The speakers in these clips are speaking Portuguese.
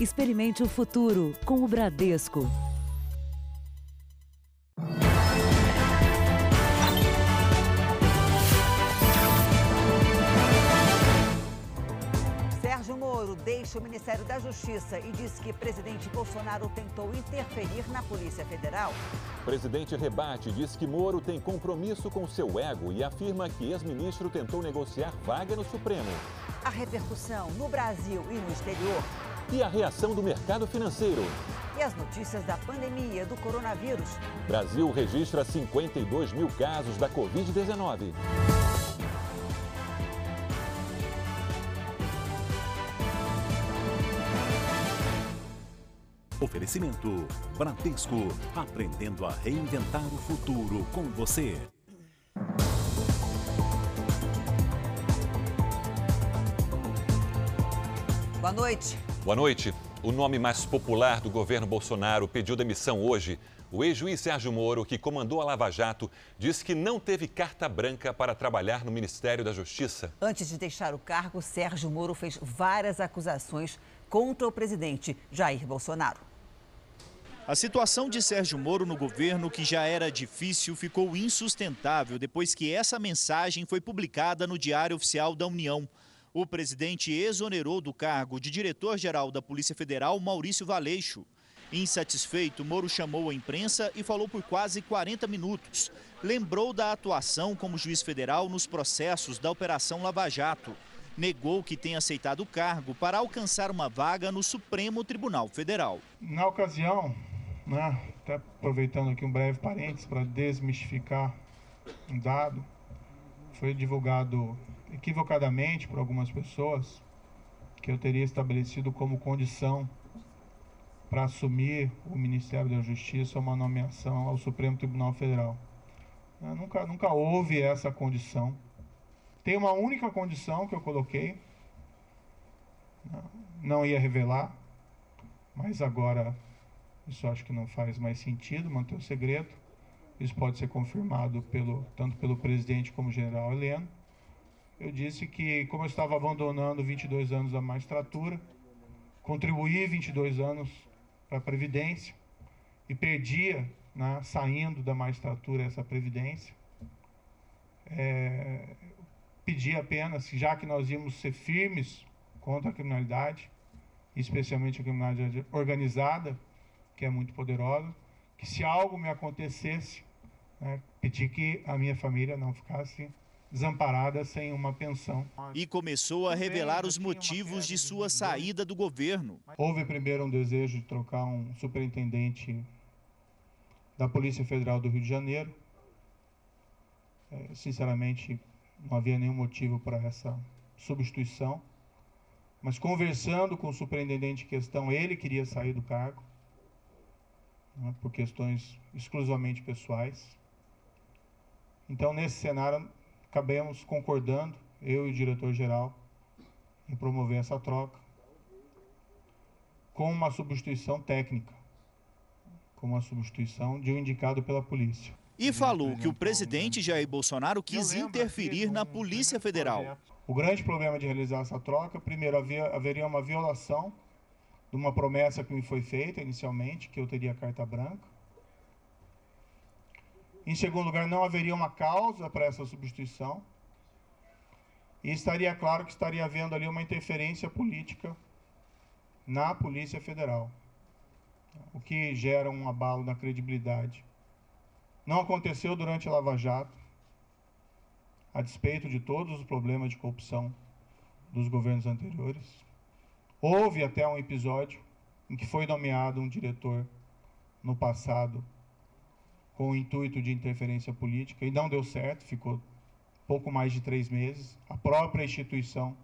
Experimente o futuro com o Bradesco. Sérgio Moro deixa o Ministério da Justiça e diz que presidente Bolsonaro tentou interferir na Polícia Federal. O presidente rebate, diz que Moro tem compromisso com seu ego e afirma que ex-ministro tentou negociar vaga no Supremo. A repercussão no Brasil e no exterior. E a reação do mercado financeiro. E as notícias da pandemia do coronavírus. Brasil registra 52 mil casos da Covid-19. Oferecimento Bradesco, aprendendo a reinventar o futuro com você. Boa noite. Boa noite. O nome mais popular do governo Bolsonaro pediu demissão hoje. O ex-juiz Sérgio Moro, que comandou a Lava Jato, disse que não teve carta branca para trabalhar no Ministério da Justiça. Antes de deixar o cargo, Sérgio Moro fez várias acusações contra o presidente Jair Bolsonaro. A situação de Sérgio Moro no governo, que já era difícil, ficou insustentável depois que essa mensagem foi publicada no Diário Oficial da União. O presidente exonerou do cargo de diretor-geral da Polícia Federal, Maurício Valeixo. Insatisfeito, Moro chamou a imprensa e falou por quase 40 minutos. Lembrou da atuação como juiz federal nos processos da Operação Lava Jato. Negou que tenha aceitado o cargo para alcançar uma vaga no Supremo Tribunal Federal. Na ocasião, né, até aproveitando aqui um breve parênteses para desmistificar um dado, foi divulgado equivocadamente por algumas pessoas que eu teria estabelecido como condição para assumir o Ministério da Justiça uma nomeação ao Supremo Tribunal Federal. Né, nunca, nunca houve essa condição. Tem uma única condição que eu coloquei, não ia revelar, mas agora isso acho que não faz mais sentido manter o segredo. Isso pode ser confirmado pelo, tanto pelo presidente como general Heleno. Eu disse que, como eu estava abandonando 22 anos da magistratura, contribuí 22 anos para a Previdência e perdia, né, saindo da magistratura, essa Previdência. É, pedi apenas, já que nós íamos ser firmes contra a criminalidade, especialmente a criminalidade organizada, que é muito poderosa, que se algo me acontecesse, né, pedir que a minha família não ficasse desamparada sem uma pensão. E começou a revelar os motivos de sua saída do governo. Houve primeiro um desejo de trocar um superintendente da Polícia Federal do Rio de Janeiro. É, sinceramente, não havia nenhum motivo para essa substituição. Mas conversando com o superintendente em questão, ele queria sair do cargo né, por questões exclusivamente pessoais. Então, nesse cenário, acabamos concordando, eu e o diretor-geral, em promover essa troca com uma substituição técnica, com uma substituição de um indicado pela polícia. E falou que o presidente Jair Bolsonaro quis interferir na Polícia Federal. O grande problema de realizar essa troca, primeiro, havia, haveria uma violação de uma promessa que me foi feita inicialmente, que eu teria carta branca. Em segundo lugar, não haveria uma causa para essa substituição. E estaria claro que estaria havendo ali uma interferência política na Polícia Federal, o que gera um abalo na credibilidade. Não aconteceu durante a Lava Jato, a despeito de todos os problemas de corrupção dos governos anteriores. Houve até um episódio em que foi nomeado um diretor no passado com o intuito de interferência política e não deu certo, ficou pouco mais de três meses. A própria instituição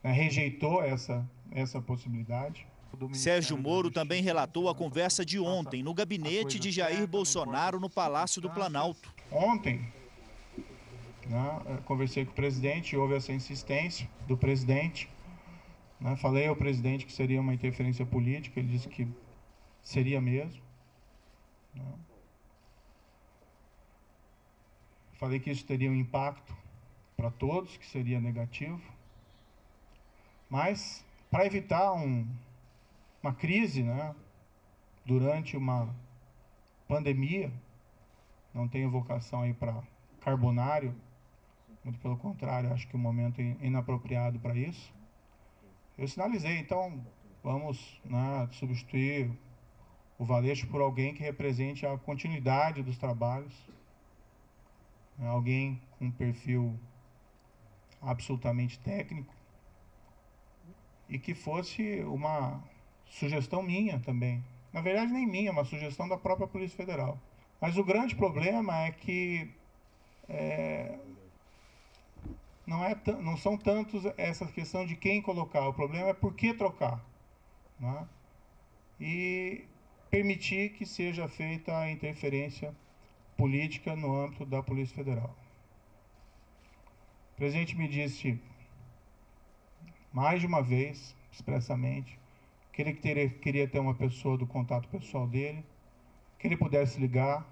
né, rejeitou essa, essa possibilidade. Sérgio Moro também relatou a conversa de ontem no gabinete de Jair Bolsonaro no Palácio do Planalto. Ontem, né, conversei com o presidente, houve essa insistência do presidente. Né, falei ao presidente que seria uma interferência política, ele disse que seria mesmo. Né. Falei que isso teria um impacto para todos, que seria negativo. Mas, para evitar um, uma crise, né? Durante uma pandemia, não tenho vocação aí para carbonário, muito pelo contrário, acho que o momento é inapropriado para isso. Eu sinalizei, então vamos né, substituir o Valeixo por alguém que represente a continuidade dos trabalhos, alguém com um perfil absolutamente técnico e que fosse uma sugestão minha também. Na verdade, nem minha, uma sugestão da própria Polícia Federal. Mas o grande problema é que é, não, é não são tantos essa questão de quem colocar, o problema é por que trocar. Né? E permitir que seja feita a interferência política no âmbito da Polícia Federal. O presidente me disse mais de uma vez, expressamente, que ele queria ter uma pessoa do contato pessoal dele, que ele pudesse ligar,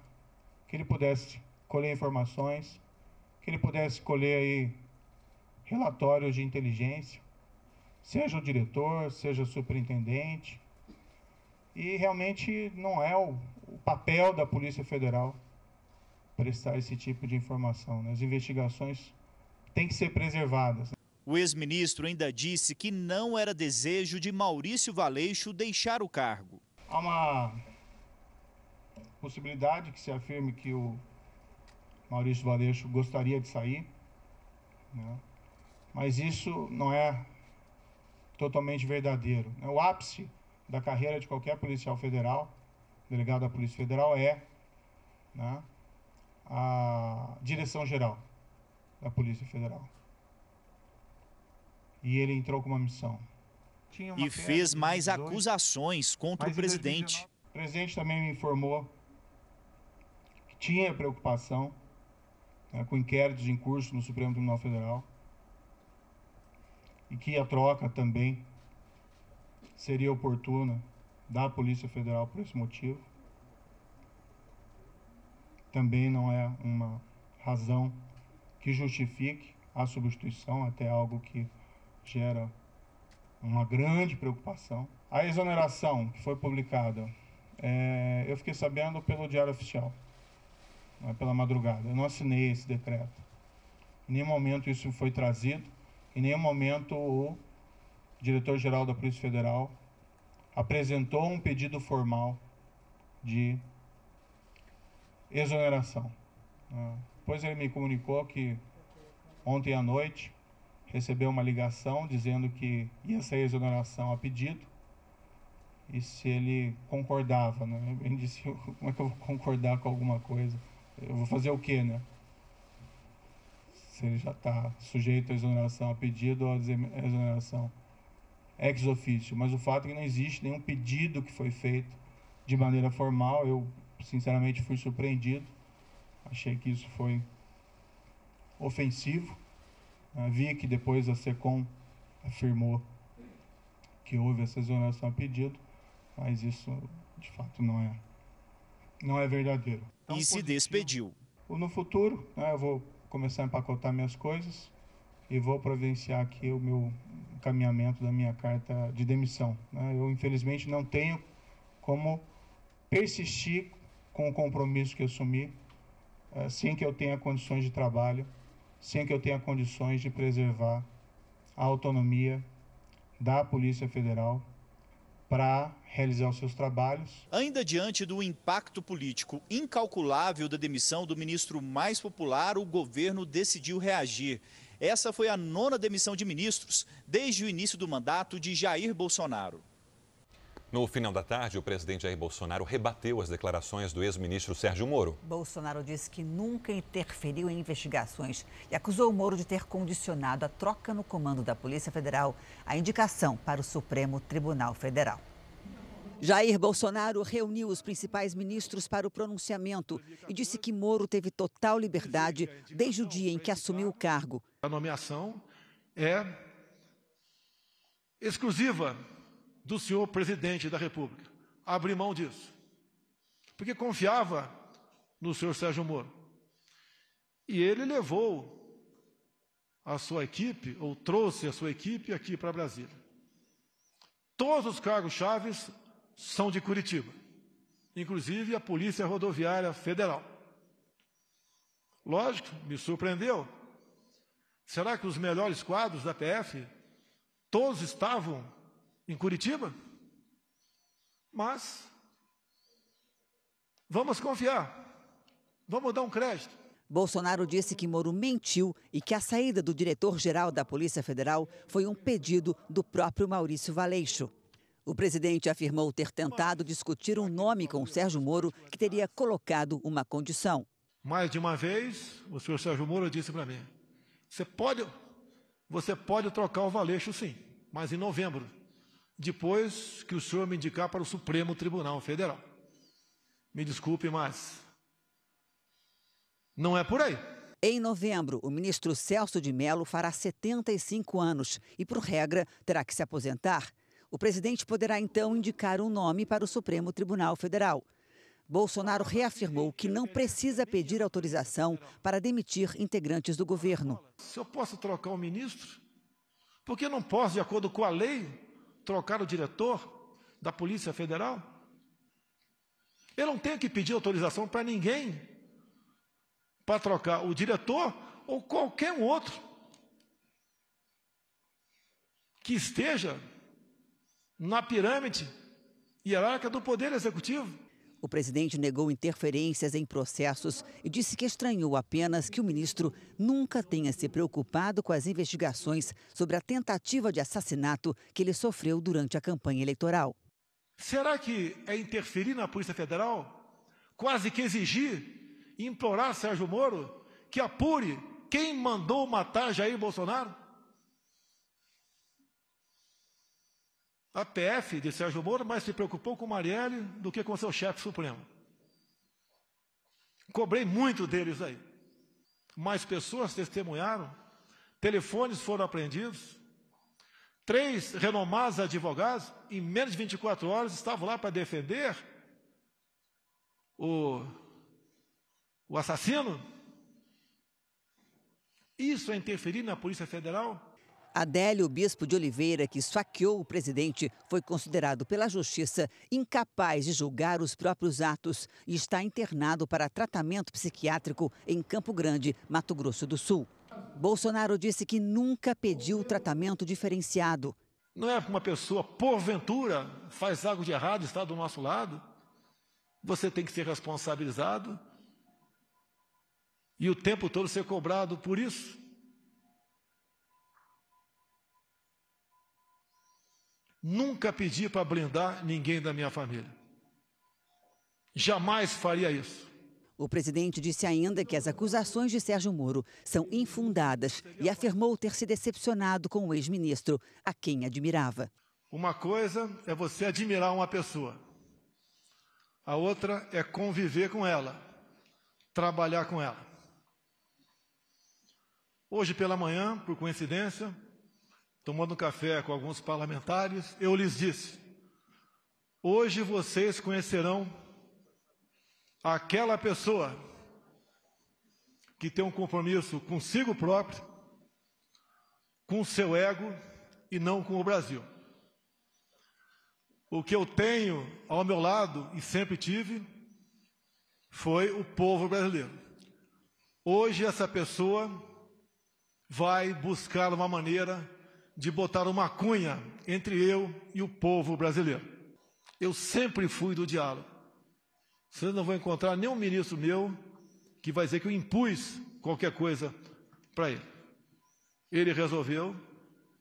que ele pudesse colher informações, que ele pudesse colher aí relatórios de inteligência, seja o diretor, seja o superintendente. E realmente não é o, o papel da Polícia Federal prestar esse tipo de informação. Né? As investigações têm que ser preservadas. O ex-ministro ainda disse que não era desejo de Maurício Valeixo deixar o cargo. Há uma possibilidade que se afirme que o Maurício Valeixo gostaria de sair, né? mas isso não é totalmente verdadeiro. Né? O ápice da carreira de qualquer policial federal, delegado da Polícia Federal, é né, a direção geral da Polícia Federal. E ele entrou com uma missão. e fez mais acusações contra o presidente. O presidente também me informou que tinha preocupação né, com inquéritos em curso no Supremo Tribunal Federal e que a troca também seria oportuna da Polícia Federal por esse motivo. Também não é uma razão que justifique a substituição, até algo que gera uma grande preocupação. A exoneração que foi publicada, é, eu fiquei sabendo pelo Diário Oficial, é pela madrugada. Eu não assinei esse decreto. Em nenhum momento isso foi trazido. Em nenhum momento o diretor-geral da Polícia Federal apresentou um pedido formal de exoneração. Depois ele me comunicou que ontem à noite recebeu uma ligação dizendo que ia sair exoneração a pedido e se ele concordava. Né? Ele disse: como é que eu vou concordar com alguma coisa? Eu vou fazer o quê, né? se ele já está sujeito à exoneração a pedido ou à exoneração ex officio. Mas o fato é que não existe nenhum pedido que foi feito de maneira formal. Eu, sinceramente, fui surpreendido. Achei que isso foi ofensivo. Uh, vi que depois a SECOM afirmou que houve essa exoneração a pedido, mas isso, de fato, não é, não é verdadeiro. Então, e se despediu. No futuro, né, eu vou começar a empacotar minhas coisas e vou providenciar aqui o meu encaminhamento da minha carta de demissão. Né? Eu, infelizmente, não tenho como persistir com o compromisso que assumi uh, sem que eu tenha condições de trabalho, sem que eu tenha condições de preservar a autonomia da Polícia Federal para realizar os seus trabalhos. Ainda diante do impacto político incalculável da demissão do ministro mais popular, o governo decidiu reagir. Essa foi a nona demissão de ministros desde o início do mandato de Jair Bolsonaro. No final da tarde, o presidente Jair Bolsonaro rebateu as declarações do ex-ministro Sérgio Moro. Bolsonaro disse que nunca interferiu em investigações e acusou o Moro de ter condicionado a troca no comando da Polícia Federal à indicação para o Supremo Tribunal Federal. Jair Bolsonaro reuniu os principais ministros para o pronunciamento e disse que Moro teve total liberdade desde o dia em que assumiu o cargo. A nomeação é exclusiva do senhor presidente da República. Abri mão disso. Porque confiava no senhor Sérgio Moro. E ele levou a sua equipe, ou trouxe a sua equipe aqui para Brasília. Todos os cargos chaves são de Curitiba, inclusive a Polícia Rodoviária Federal. Lógico, me surpreendeu. Será que os melhores quadros da PF todos estavam em Curitiba? Mas vamos confiar. Vamos dar um crédito. Bolsonaro disse que Moro mentiu e que a saída do diretor-geral da Polícia Federal foi um pedido do próprio Maurício Valeixo. O presidente afirmou ter tentado discutir um nome com Sérgio Moro que teria colocado uma condição. Mais de uma vez, o senhor Sérgio Moro disse para mim: você pode, você pode trocar o Valeixo sim, mas em novembro, depois que o senhor me indicar para o Supremo Tribunal Federal. Me desculpe, mas não é por aí. Em novembro, o ministro Celso de Mello fará 75 anos e, por regra, terá que se aposentar. O presidente poderá então indicar um nome para o Supremo Tribunal Federal. Bolsonaro reafirmou que não precisa pedir autorização para demitir integrantes do governo. Se eu posso trocar o ministro, por que não posso, de acordo com a lei, trocar o diretor da Polícia Federal? Eu não tenho que pedir autorização para ninguém para trocar o diretor ou qualquer outro que esteja na pirâmide hierárquica do Poder Executivo. O presidente negou interferências em processos e disse que estranhou apenas que o ministro nunca tenha se preocupado com as investigações sobre a tentativa de assassinato que ele sofreu durante a campanha eleitoral. Será que é interferir na Polícia Federal? Quase que exigir implorar Sérgio Moro que apure quem mandou matar Jair Bolsonaro? A PF de Sérgio Moro mais se preocupou com Marielle do que com seu chefe supremo. Cobrei muito deles aí. Mais pessoas testemunharam, telefones foram apreendidos. Três renomados advogados, em menos de 24 horas, estavam lá para defender o o assassino? Isso é interferir na Polícia Federal? Adélio Bispo de Oliveira, que esfaqueou o presidente, foi considerado pela Justiça incapaz de julgar os próprios atos e está internado para tratamento psiquiátrico em Campo Grande, Mato Grosso do Sul. Bolsonaro disse que nunca pediu tratamento diferenciado. Não é uma pessoa, porventura, faz algo de errado está do nosso lado? Você tem que ser responsabilizado e o tempo todo ser cobrado por isso. Nunca pedi para blindar ninguém da minha família. Jamais faria isso. O presidente disse ainda que as acusações de Sérgio Moro são infundadas e afirmou ter se decepcionado com o ex-ministro, a quem admirava. Uma coisa é você admirar uma pessoa, a outra é conviver com ela, trabalhar com ela. Hoje pela manhã, por coincidência, tomando um café com alguns parlamentares, eu lhes disse: hoje vocês conhecerão aquela pessoa que tem um compromisso consigo próprio, com seu ego e não com o Brasil. O que eu tenho ao meu lado e sempre tive foi o povo brasileiro. Hoje essa pessoa vai buscar uma maneira de botar uma cunha entre eu e o povo brasileiro. Eu sempre fui do diálogo. Vocês não vão encontrar nenhum ministro meu que vai dizer que eu impus qualquer coisa para ele. Ele resolveu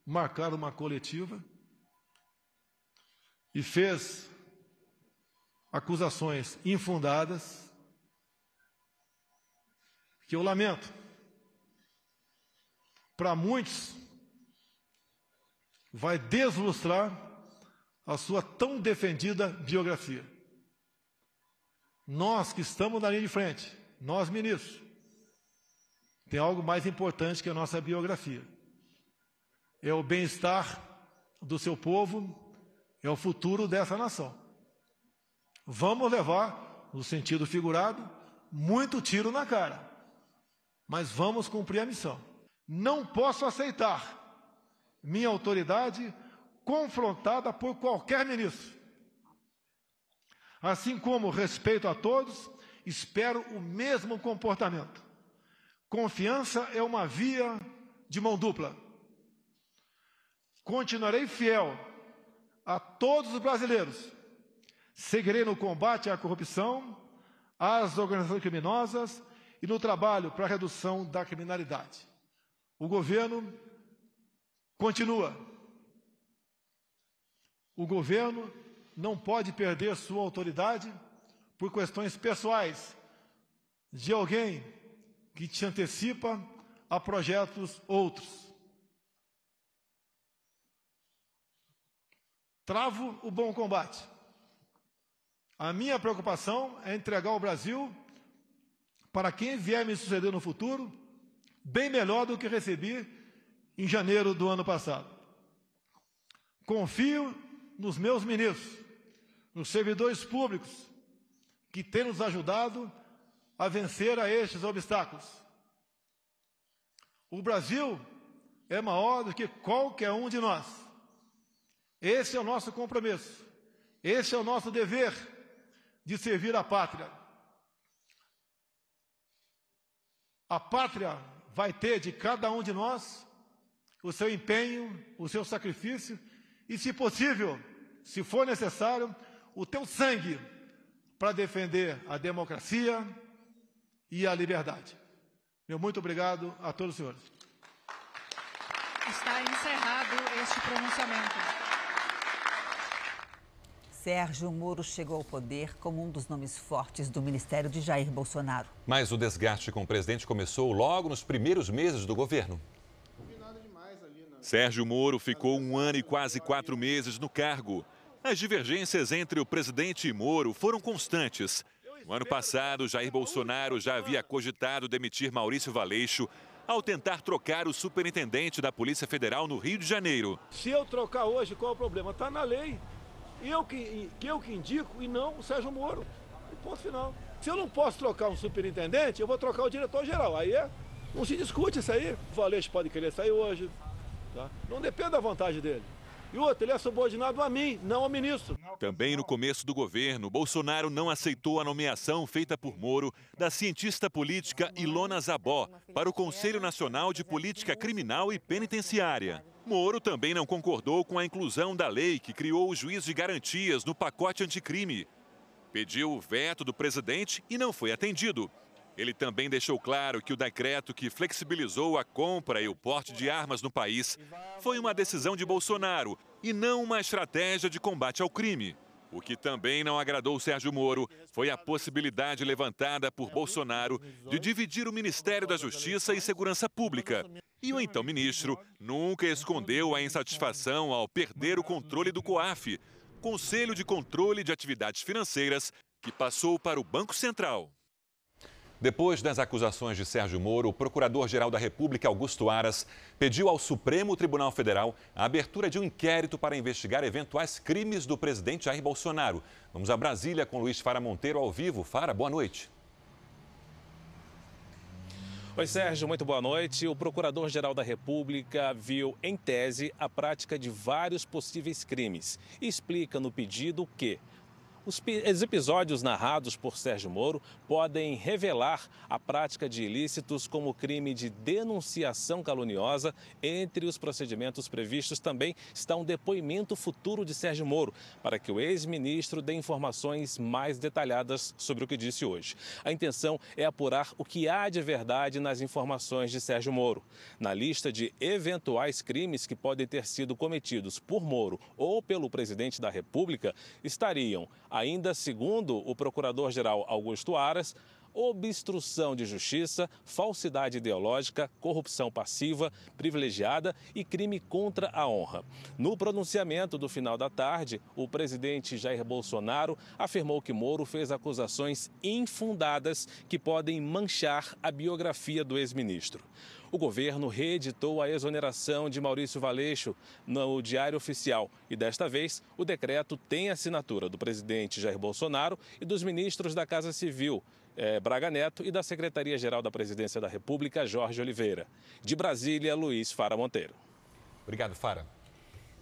marcar uma coletiva e fez acusações infundadas que eu lamento para muitos, vai deslustrar a sua tão defendida biografia. Nós que estamos na linha de frente, nós ministros, tem algo mais importante que a nossa biografia. É o bem-estar do seu povo, é o futuro dessa nação. Vamos levar, no sentido figurado, muito tiro na cara, mas vamos cumprir a missão. Não posso aceitar minha autoridade confrontada por qualquer ministro. Assim como respeito a todos, espero o mesmo comportamento. Confiança é uma via de mão dupla. Continuarei fiel a todos os brasileiros. Seguirei no combate à corrupção, às organizações criminosas e no trabalho para a redução da criminalidade. O governo continua. O governo não pode perder sua autoridade por questões pessoais de alguém que te antecipa a projetos outros. Travo o bom combate. A minha preocupação é entregar o Brasil para quem vier me suceder no futuro, bem melhor do que recebi em janeiro do ano passado. Confio nos meus ministros, nos servidores públicos, que têm nos ajudado a vencer a estes obstáculos. O Brasil é maior do que qualquer um de nós. Esse é o nosso compromisso. Esse é o nosso dever de servir a pátria. A pátria vai ter de cada um de nós o seu empenho, o seu sacrifício e, se possível, se for necessário, o teu sangue para defender a democracia e a liberdade. Meu muito obrigado a todos os senhores. Está encerrado este pronunciamento. Sérgio Moro chegou ao poder como um dos nomes fortes do ministério de Jair Bolsonaro. Mas o desgaste com o presidente começou logo nos primeiros meses do governo. Sérgio Moro ficou um ano e quase quatro meses no cargo. As divergências entre o presidente e Moro foram constantes. No ano passado, Jair Bolsonaro já havia cogitado demitir Maurício Valeixo ao tentar trocar o superintendente da Polícia Federal no Rio de Janeiro. Se eu trocar hoje, qual é o problema? Está na lei. Eu que, eu que indico e não o Sérgio Moro. E ponto final. Se eu não posso trocar um superintendente, eu vou trocar o diretor-geral. Aí é, não se discute isso aí. O Valeixo pode querer sair hoje. Tá? Não depende da vontade dele. E outro, ele é subordinado a mim, não ao ministro. Também no começo do governo, Bolsonaro não aceitou a nomeação feita por Moro da cientista política Ilona Zabó para o Conselho Nacional de Política Criminal e Penitenciária. Moro também não concordou com a inclusão da lei que criou o juiz de garantias no pacote anticrime. Pediu o veto do presidente e não foi atendido. Ele também deixou claro que o decreto que flexibilizou a compra e o porte de armas no país foi uma decisão de Bolsonaro e não uma estratégia de combate ao crime. O que também não agradou Sérgio Moro foi a possibilidade levantada por Bolsonaro de dividir o Ministério da Justiça e Segurança Pública. E o então ministro nunca escondeu a insatisfação ao perder o controle do COAF, Conselho de Controle de Atividades Financeiras, que passou para o Banco Central. Depois das acusações de Sérgio Moro, o Procurador-Geral da República, Augusto Aras, pediu ao Supremo Tribunal Federal a abertura de um inquérito para investigar eventuais crimes do presidente Jair Bolsonaro. Vamos a Brasília com Luiz Fara Monteiro ao vivo. Fara, boa noite. Oi, Sérgio, muito boa noite. O Procurador-Geral da República viu, em tese, a prática de vários possíveis crimes e explica no pedido que os episódios narrados por Sérgio Moro podem revelar a prática de ilícitos como crime de denunciação caluniosa. Entre os procedimentos previstos também está um depoimento futuro de Sérgio Moro, para que o ex-ministro dê informações mais detalhadas sobre o que disse hoje. A intenção é apurar o que há de verdade nas informações de Sérgio Moro. Na lista de eventuais crimes que podem ter sido cometidos por Moro ou pelo presidente da República estariam Ainda segundo o procurador-geral Augusto Aras, obstrução de justiça, falsidade ideológica, corrupção passiva, privilegiada e crime contra a honra. No pronunciamento do final da tarde, o presidente Jair Bolsonaro afirmou que Moro fez acusações infundadas que podem manchar a biografia do ex-ministro o governo reeditou a exoneração de Maurício Valeixo no Diário Oficial e desta vez o decreto tem assinatura do presidente Jair Bolsonaro e dos ministros da Casa Civil, eh, Braga Neto, e da Secretaria-Geral da Presidência da República, Jorge Oliveira. De Brasília, Luiz Fara Monteiro. Obrigado, Fara.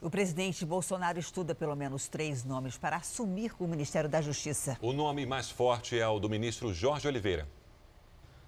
O presidente Bolsonaro estuda pelo menos três nomes para assumir o Ministério da Justiça. O nome mais forte é o do ministro Jorge Oliveira.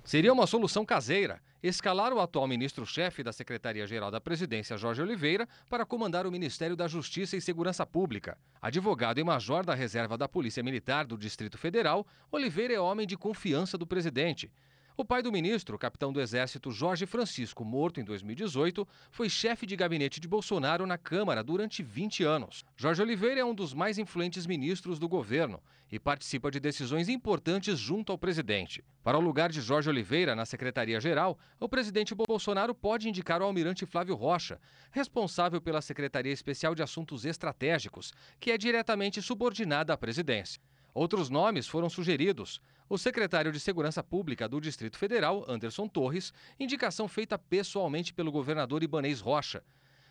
Seria uma solução caseira escalar o atual ministro-chefe da Secretaria-Geral da Presidência, Jorge Oliveira, para comandar o Ministério da Justiça e Segurança Pública. Advogado e major da reserva da Polícia Militar do Distrito Federal, Oliveira é homem de confiança do presidente. O pai do ministro, capitão do Exército Jorge Francisco, morto em 2018, foi chefe de gabinete de Bolsonaro na Câmara durante 20 anos. Jorge Oliveira é um dos mais influentes ministros do governo e participa de decisões importantes junto ao presidente. Para o lugar de Jorge Oliveira na Secretaria-Geral, o presidente Bolsonaro pode indicar o almirante Flávio Rocha, responsável pela Secretaria Especial de Assuntos Estratégicos, que é diretamente subordinada à presidência. Outros nomes foram sugeridos. O secretário de Segurança Pública do Distrito Federal, Anderson Torres, indicação feita pessoalmente pelo governador Ibanês Rocha.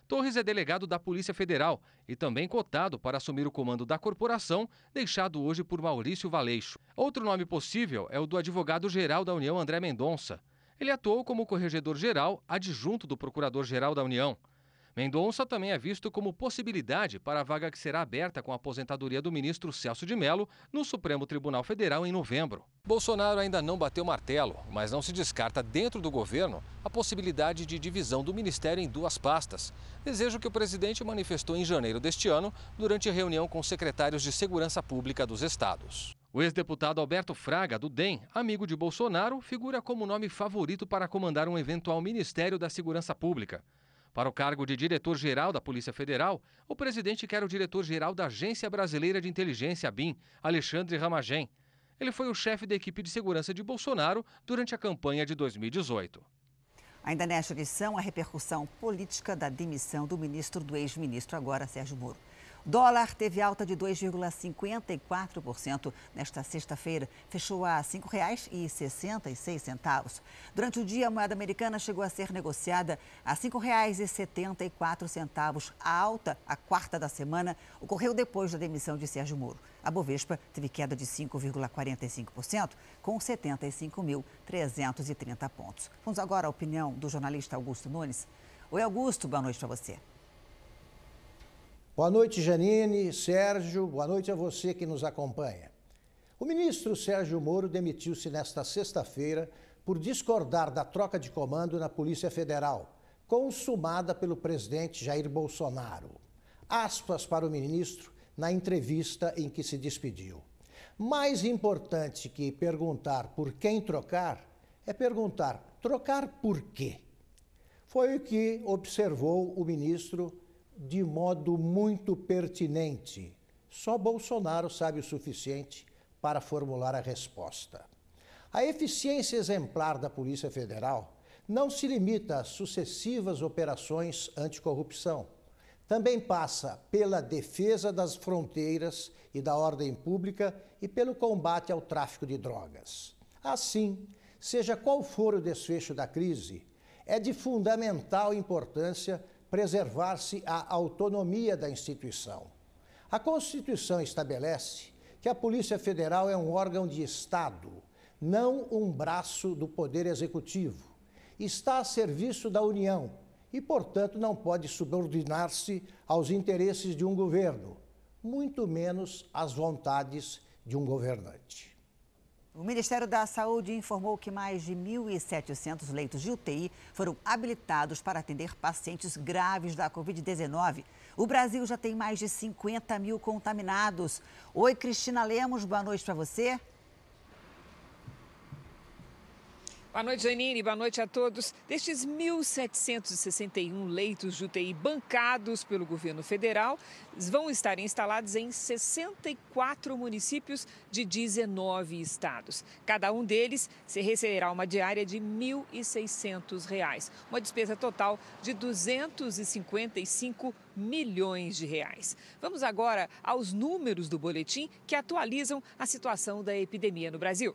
Torres é delegado da Polícia Federal e também cotado para assumir o comando da corporação, deixado hoje por Maurício Valeixo. Outro nome possível é o do advogado-geral da União, André Mendonça. Ele atuou como corregedor-geral adjunto do Procurador-Geral da União. Mendonça também é visto como possibilidade para a vaga que será aberta com a aposentadoria do ministro Celso de Mello no Supremo Tribunal Federal em novembro. Bolsonaro ainda não bateu martelo, mas não se descarta dentro do governo a possibilidade de divisão do ministério em duas pastas. Desejo que o presidente manifestou em janeiro deste ano durante a reunião com secretários de Segurança Pública dos estados. O ex-deputado Alberto Fraga, do DEM, amigo de Bolsonaro, figura como nome favorito para comandar um eventual Ministério da Segurança Pública. Para o cargo de diretor-geral da Polícia Federal, o presidente quer o diretor-geral da Agência Brasileira de Inteligência, BIM, Alexandre Ramagem. Ele foi o chefe da equipe de segurança de Bolsonaro durante a campanha de 2018. Ainda nesta edição, a repercussão política da demissão do ministro do ex-ministro, agora Sérgio Moro. Dólar teve alta de 2,54% nesta sexta-feira, fechou a R$ 5,66. Durante o dia, a moeda americana chegou a ser negociada a R$ 5,74. A alta, a quarta da semana, ocorreu depois da demissão de Sérgio Moro. A Bovespa teve queda de 5,45%, com 75.330 pontos. Vamos agora à opinião do jornalista Augusto Nunes. Oi, Augusto, boa noite para você. Boa noite, Janine, Sérgio, boa noite a você que nos acompanha. O ministro Sérgio Moro demitiu-se nesta sexta-feira por discordar da troca de comando na Polícia Federal, consumada pelo presidente Jair Bolsonaro. Aspas para o ministro na entrevista em que se despediu. Mais importante que perguntar por quem trocar é perguntar trocar por quê. Foi o que observou o ministro de modo muito pertinente. Só Bolsonaro sabe o suficiente para formular a resposta. A eficiência exemplar da Polícia Federal não se limita às sucessivas operações anticorrupção. Também passa pela defesa das fronteiras e da ordem pública e pelo combate ao tráfico de drogas. Assim, seja qual for o desfecho da crise, é de fundamental importância preservar-se a autonomia da instituição. A Constituição estabelece que a Polícia Federal é um órgão de Estado, não um braço do Poder Executivo. Está a serviço da União e, portanto, não pode subordinar-se aos interesses de um governo, muito menos às vontades de um governante. O Ministério da Saúde informou que mais de 1.700 leitos de UTI foram habilitados para atender pacientes graves da Covid-19. O Brasil já tem mais de 50 mil contaminados. Oi, Cristina Lemos, boa noite para você. Boa noite, Janine. Boa noite a todos. Destes 1.761 leitos de UTI bancados pelo governo federal, vão estar instalados em 64 municípios de 19 estados. Cada um deles se receberá uma diária de R$ 1.600, uma despesa total de 255 milhões de reais. Vamos agora aos números do boletim que atualizam a situação da epidemia no Brasil.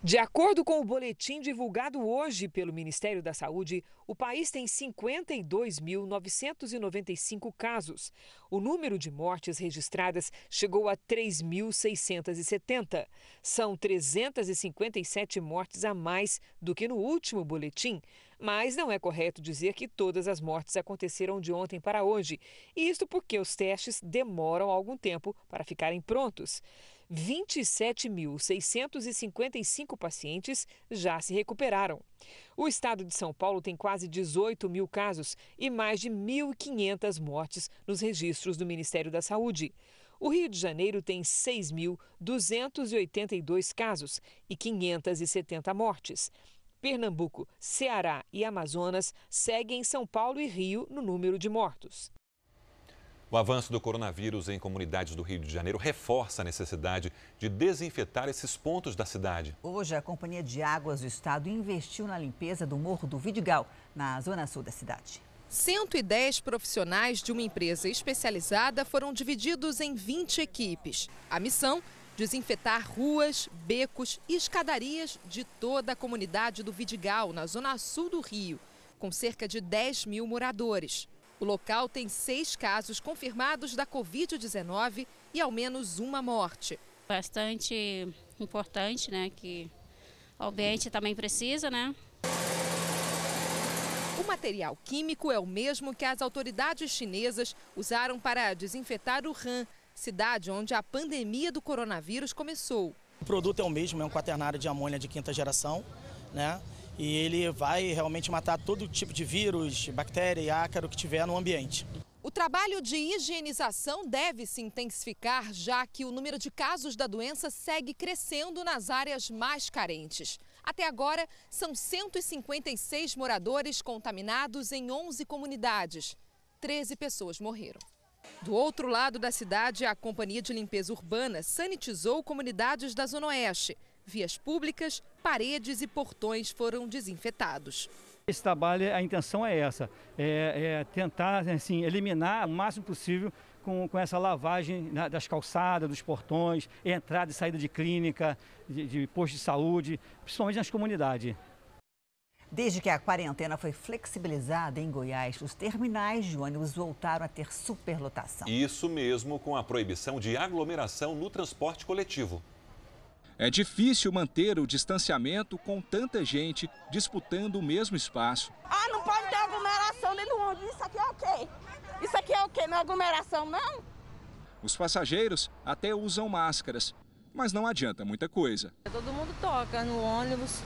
De acordo com o boletim divulgado hoje pelo Ministério da Saúde, o país tem 52.995 casos. O número de mortes registradas chegou a 3.670. São 357 mortes a mais do que no último boletim, Mas não é correto dizer que todas as mortes aconteceram de ontem para hoje. E isto porque os testes demoram algum tempo para ficarem prontos. 27.655 pacientes já se recuperaram. O estado de São Paulo tem quase 18 mil casos e mais de 1.500 mortes nos registros do Ministério da Saúde. O Rio de Janeiro tem 6.282 casos e 570 mortes. Pernambuco, Ceará e Amazonas seguem São Paulo e Rio no número de mortos. O avanço do coronavírus em comunidades do Rio de Janeiro reforça a necessidade de desinfetar esses pontos da cidade. Hoje, a Companhia de Águas do Estado investiu na limpeza do Morro do Vidigal, na zona sul da cidade. 110 profissionais de uma empresa especializada foram divididos em 20 equipes. A missão: desinfetar ruas, becos e escadarias de toda a comunidade do Vidigal, na zona sul do Rio, com cerca de 10 mil moradores. O local tem seis casos confirmados da Covid-19 e ao menos uma morte. Bastante importante, né? Que o ambiente também precisa, né? O material químico é o mesmo que as autoridades chinesas usaram para desinfetar o Han, cidade onde a pandemia do coronavírus começou. O produto é o mesmo, é um quaternário de amônia de quinta geração, né? E ele vai realmente matar todo tipo de vírus, bactéria e ácaro que tiver no ambiente. O trabalho de higienização deve se intensificar, já que o número de casos da doença segue crescendo nas áreas mais carentes. Até agora, são 156 moradores contaminados em 11 comunidades. 13 pessoas morreram. Do outro lado da cidade, a Companhia de Limpeza Urbana sanitizou comunidades da Zona Oeste. Vias públicas, paredes e portões foram desinfetados. Esse trabalho, a intenção é essa, é, é tentar assim, eliminar o máximo possível com, com, essa lavagem das calçadas, dos portões, entrada e saída de clínica, de, de posto de saúde, principalmente nas comunidades. Desde que a quarentena foi flexibilizada em Goiás, os terminais de ônibus voltaram a ter superlotação. Isso mesmo com a proibição de aglomeração no transporte coletivo. É difícil manter o distanciamento com tanta gente disputando o mesmo espaço. Ah, não pode ter aglomeração dentro do ônibus. Isso aqui é o quê? Isso aqui é o quê? Não é aglomeração, não? Os passageiros até usam máscaras, mas não adianta muita coisa. Todo mundo toca no ônibus,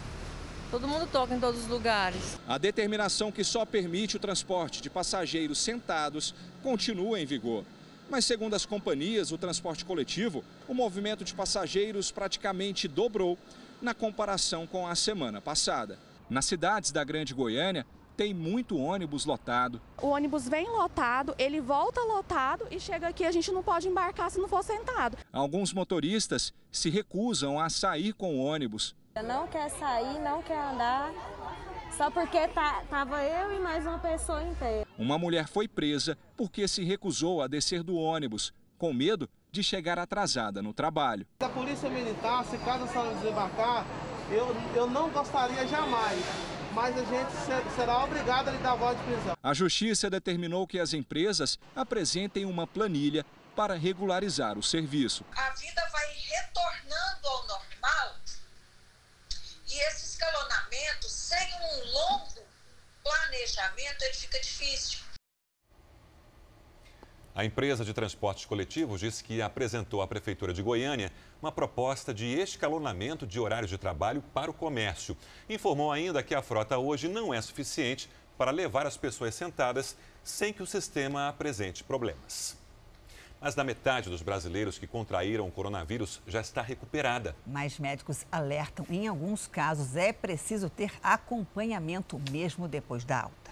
todo mundo toca em todos os lugares. A determinação que só permite o transporte de passageiros sentados continua em vigor. Mas, segundo as companhias, o transporte coletivo, o movimento de passageiros praticamente dobrou na comparação com a semana passada. Nas cidades da Grande Goiânia, tem muito ônibus lotado. O ônibus vem lotado, ele volta lotado e chega aqui a gente não pode embarcar se não for sentado. Alguns motoristas se recusam a sair com o ônibus. Não quer sair, não quer andar, só porque tá, tava eu e mais uma pessoa inteira. Uma mulher foi presa porque se recusou a descer do ônibus, com medo de chegar atrasada no trabalho. A polícia militar, se caso a senhora desembarcar, eu, eu não gostaria jamais mas a gente será obrigado a lhe dar voz de prisão. A Justiça determinou que as empresas apresentem uma planilha para regularizar o serviço. A vida vai retornando ao normal e esse escalonamento, sem um longo planejamento, ele fica difícil. A empresa de transportes coletivos disse que apresentou à Prefeitura de Goiânia uma proposta de escalonamento de horários de trabalho para o comércio. Informou ainda que a frota hoje não é suficiente para levar as pessoas sentadas sem que o sistema apresente problemas. Mas da metade dos brasileiros que contraíram o coronavírus já está recuperada. Mas médicos alertam, em alguns casos é preciso ter acompanhamento mesmo depois da alta.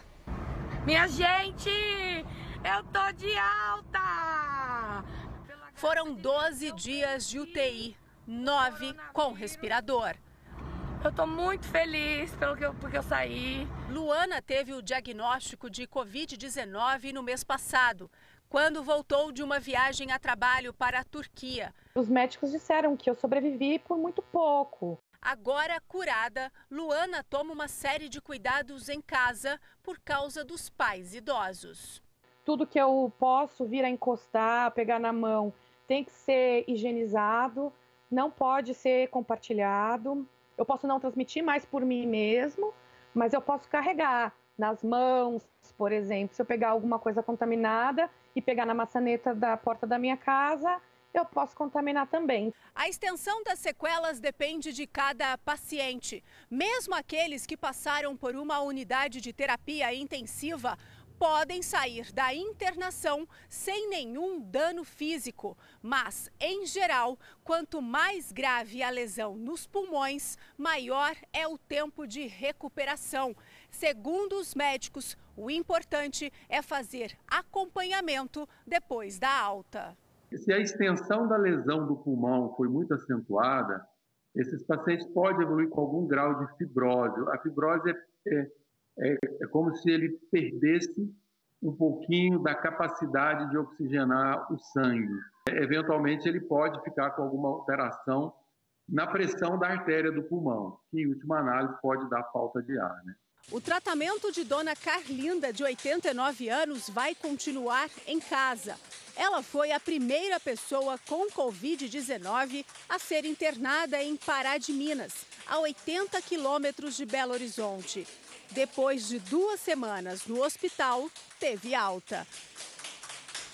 Minha gente, eu tô de alta! Foram 12 dias de UTI, 9 com respirador. Eu tô muito feliz pelo que eu, porque eu saí. Luana teve o diagnóstico de Covid-19 no mês passado quando voltou de uma viagem a trabalho para a Turquia. Os médicos disseram que eu sobrevivi por muito pouco. Agora curada, Luana toma uma série de cuidados em casa por causa dos pais idosos. Tudo que eu posso vir a encostar, pegar na mão, tem que ser higienizado, não pode ser compartilhado. Eu posso não transmitir mais por mim mesmo, mas eu posso carregar nas mãos, por exemplo, se eu pegar alguma coisa contaminada e pegar na maçaneta da porta da minha casa, eu posso contaminar também. A extensão das sequelas depende de cada paciente. Mesmo aqueles que passaram por uma unidade de terapia intensiva podem sair da internação sem nenhum dano físico. Mas, em geral, quanto mais grave a lesão nos pulmões, maior é o tempo de recuperação. Segundo os médicos, o importante é fazer acompanhamento depois da alta. Se a extensão da lesão do pulmão foi muito acentuada, esses pacientes podem evoluir com algum grau de fibrose. A fibrose é, é, é, é como se ele perdesse um pouquinho da capacidade de oxigenar o sangue. Eventualmente, ele pode ficar com alguma alteração na pressão da artéria do pulmão, que, em última análise, pode dar falta de ar. Né? O tratamento de Dona Carlinda, de 89 anos, vai continuar em casa. Ela foi a primeira pessoa com Covid-19 a ser internada em Pará de Minas, a 80 quilômetros de Belo Horizonte. Depois de duas semanas no hospital, teve alta.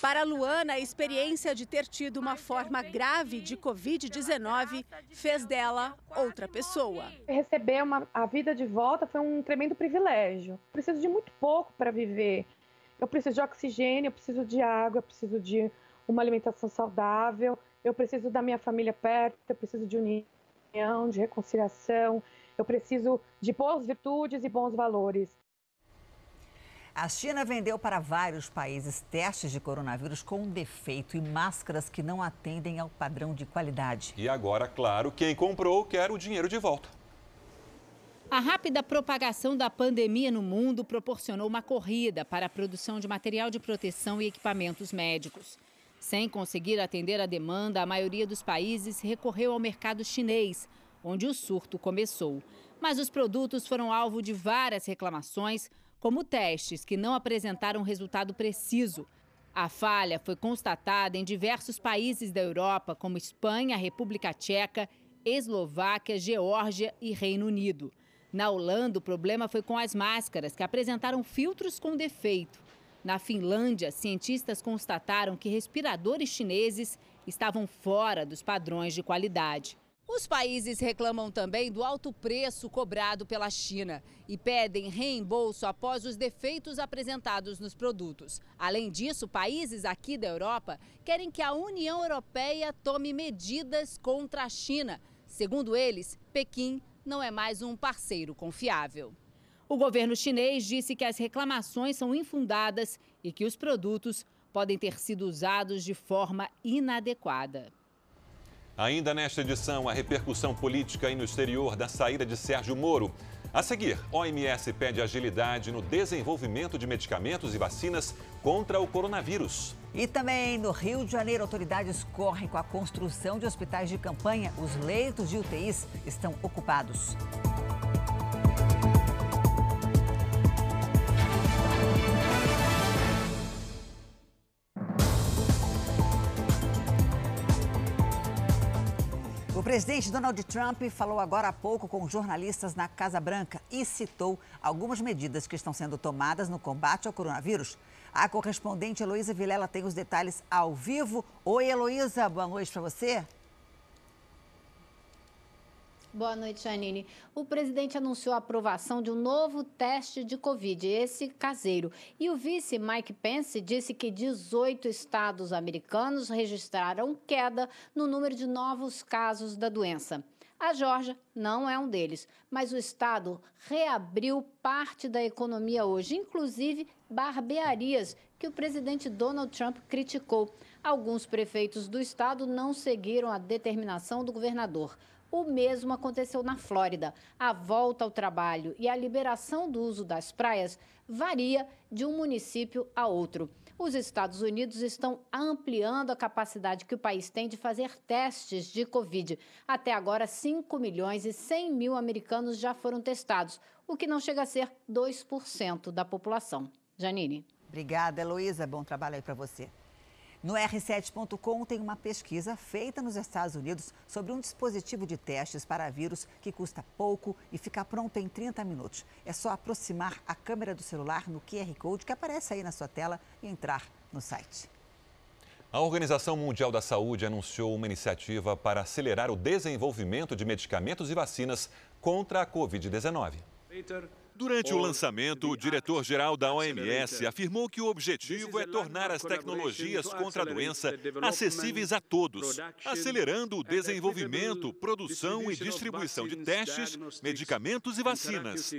Para Luana, a experiência de ter tido uma forma grave de Covid-19 fez dela outra pessoa. Receber uma, a vida de volta foi um tremendo privilégio. Preciso de muito pouco para viver. Eu preciso de oxigênio, eu preciso de água, eu preciso de uma alimentação saudável, eu preciso da minha família perto, eu preciso de união, de reconciliação, eu preciso de boas virtudes e bons valores. A China vendeu para vários países testes de coronavírus com defeito e máscaras que não atendem ao padrão de qualidade. E agora, claro, quem comprou quer o dinheiro de volta. A rápida propagação da pandemia no mundo proporcionou uma corrida para a produção de material de proteção e equipamentos médicos. Sem conseguir atender a demanda, a maioria dos países recorreu ao mercado chinês, onde o surto começou. Mas os produtos foram alvo de várias reclamações como testes que não apresentaram resultado preciso. A falha foi constatada em diversos países da Europa, como Espanha, República Tcheca, Eslováquia, Geórgia e Reino Unido. Na Holanda, o problema foi com as máscaras, que apresentaram filtros com defeito. Na Finlândia, cientistas constataram que respiradores chineses estavam fora dos padrões de qualidade. Os países reclamam também do alto preço cobrado pela China e pedem reembolso após os defeitos apresentados nos produtos. Além disso, países aqui da Europa querem que a União Europeia tome medidas contra a China. Segundo eles, Pequim não é mais um parceiro confiável. O governo chinês disse que as reclamações são infundadas e que os produtos podem ter sido usados de forma inadequada. Ainda nesta edição, a repercussão política e no exterior da saída de Sérgio Moro. A seguir, OMS pede agilidade no desenvolvimento de medicamentos e vacinas contra o coronavírus. E também no Rio de Janeiro, autoridades correm com a construção de hospitais de campanha. Os leitos de UTIs estão ocupados. Presidente Donald Trump falou agora há pouco com jornalistas na Casa Branca e citou algumas medidas que estão sendo tomadas no combate ao coronavírus. A correspondente Heloísa Vilela tem os detalhes ao vivo. Oi, Heloísa, boa noite para você. Boa noite, Janine. O presidente anunciou a aprovação de um novo teste de Covid, esse caseiro. E o vice Mike Pence disse que 18 estados americanos registraram queda no número de novos casos da doença. A Georgia não é um deles, mas o estado reabriu parte da economia hoje, inclusive barbearias, que o presidente Donald Trump criticou. Alguns prefeitos do estado não seguiram a determinação do governador. O mesmo aconteceu na Flórida. A volta ao trabalho e a liberação do uso das praias varia de um município a outro. Os Estados Unidos estão ampliando a capacidade que o país tem de fazer testes de Covid. Até agora, 5 milhões e 100 mil americanos já foram testados, o que não chega a ser 2% da população. Janine. Obrigada, Heloísa. Bom trabalho aí para você. No R7.com tem uma pesquisa feita nos Estados Unidos sobre um dispositivo de testes para vírus que custa pouco e fica pronto em 30 minutos. É só aproximar a câmera do celular no QR Code que aparece aí na sua tela e entrar no site. A Organização Mundial da Saúde anunciou uma iniciativa para acelerar o desenvolvimento de medicamentos e vacinas contra a Covid-19. Durante o lançamento, o diretor-geral da OMS afirmou que o objetivo é tornar as tecnologias contra a doença acessíveis a todos, acelerando o desenvolvimento, produção e distribuição de testes, medicamentos e vacinas.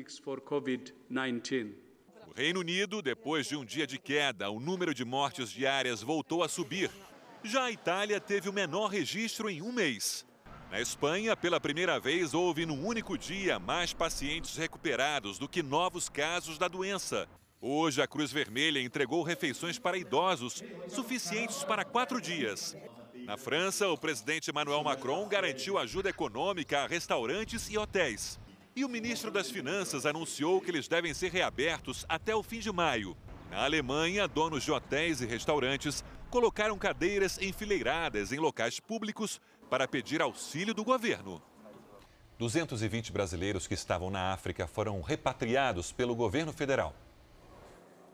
O Reino Unido, depois de um dia de queda, o número de mortes diárias voltou a subir. Já a Itália teve o menor registro em um mês. Na Espanha, pela primeira vez, houve num único dia mais pacientes recuperados do que novos casos da doença. Hoje, a Cruz Vermelha entregou refeições para idosos, suficientes para quatro dias. Na França, o presidente Emmanuel Macron garantiu ajuda econômica a restaurantes e hotéis. E o ministro das Finanças anunciou que eles devem ser reabertos até o fim de maio. Na Alemanha, donos de hotéis e restaurantes colocaram cadeiras enfileiradas em locais públicos para pedir auxílio do governo. 220 brasileiros que estavam na África foram repatriados pelo governo federal.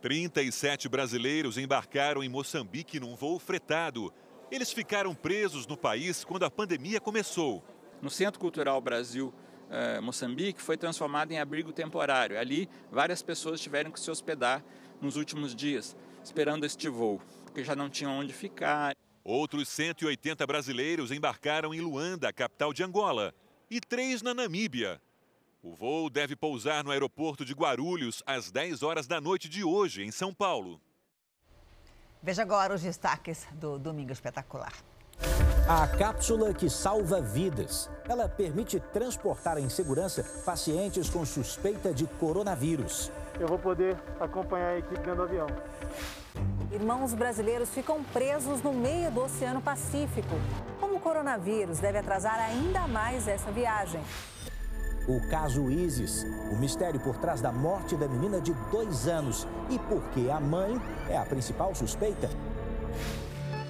37 brasileiros embarcaram em Moçambique num voo fretado. Eles ficaram presos no país quando a pandemia começou. No Centro Cultural Brasil eh, Moçambique foi transformado em abrigo temporário. Ali, várias pessoas tiveram que se hospedar nos últimos dias, esperando este voo, porque já não tinham onde ficar. Outros 180 brasileiros embarcaram em Luanda, capital de Angola, e três na Namíbia. O voo deve pousar no aeroporto de Guarulhos às 10 horas da noite de hoje, em São Paulo. Veja agora os destaques do Domingo Espetacular. A cápsula que salva vidas. Ela permite transportar em segurança pacientes com suspeita de coronavírus. Eu vou poder acompanhar a equipe dentro do avião. Irmãos brasileiros ficam presos no meio do Oceano Pacífico. Como o coronavírus deve atrasar ainda mais essa viagem? O caso Isis, o mistério por trás da morte da menina de dois anos e por que a mãe é a principal suspeita.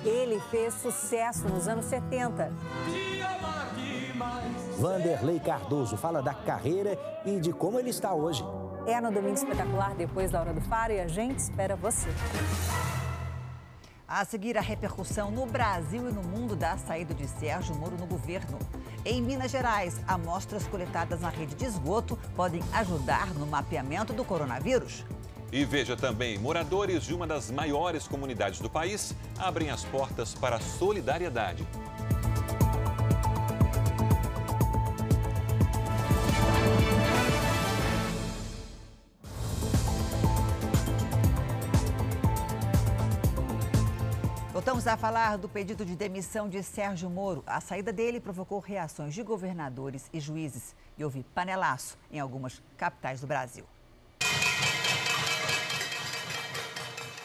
Ele fez sucesso nos anos 70. Vanderlei Cardoso fala da carreira e de como ele está hoje. É no Domingo Espetacular, depois da Hora do Faro, e a gente espera você. A seguir, a repercussão no Brasil e no mundo da saída de Sérgio Moro no governo. Em Minas Gerais, amostras coletadas na rede de esgoto podem ajudar no mapeamento do coronavírus. E veja também, moradores de uma das maiores comunidades do país abrem as portas para a solidariedade. A falar do pedido de demissão de Sérgio Moro. A saída dele provocou reações de governadores e juízes e houve panelaço em algumas capitais do Brasil.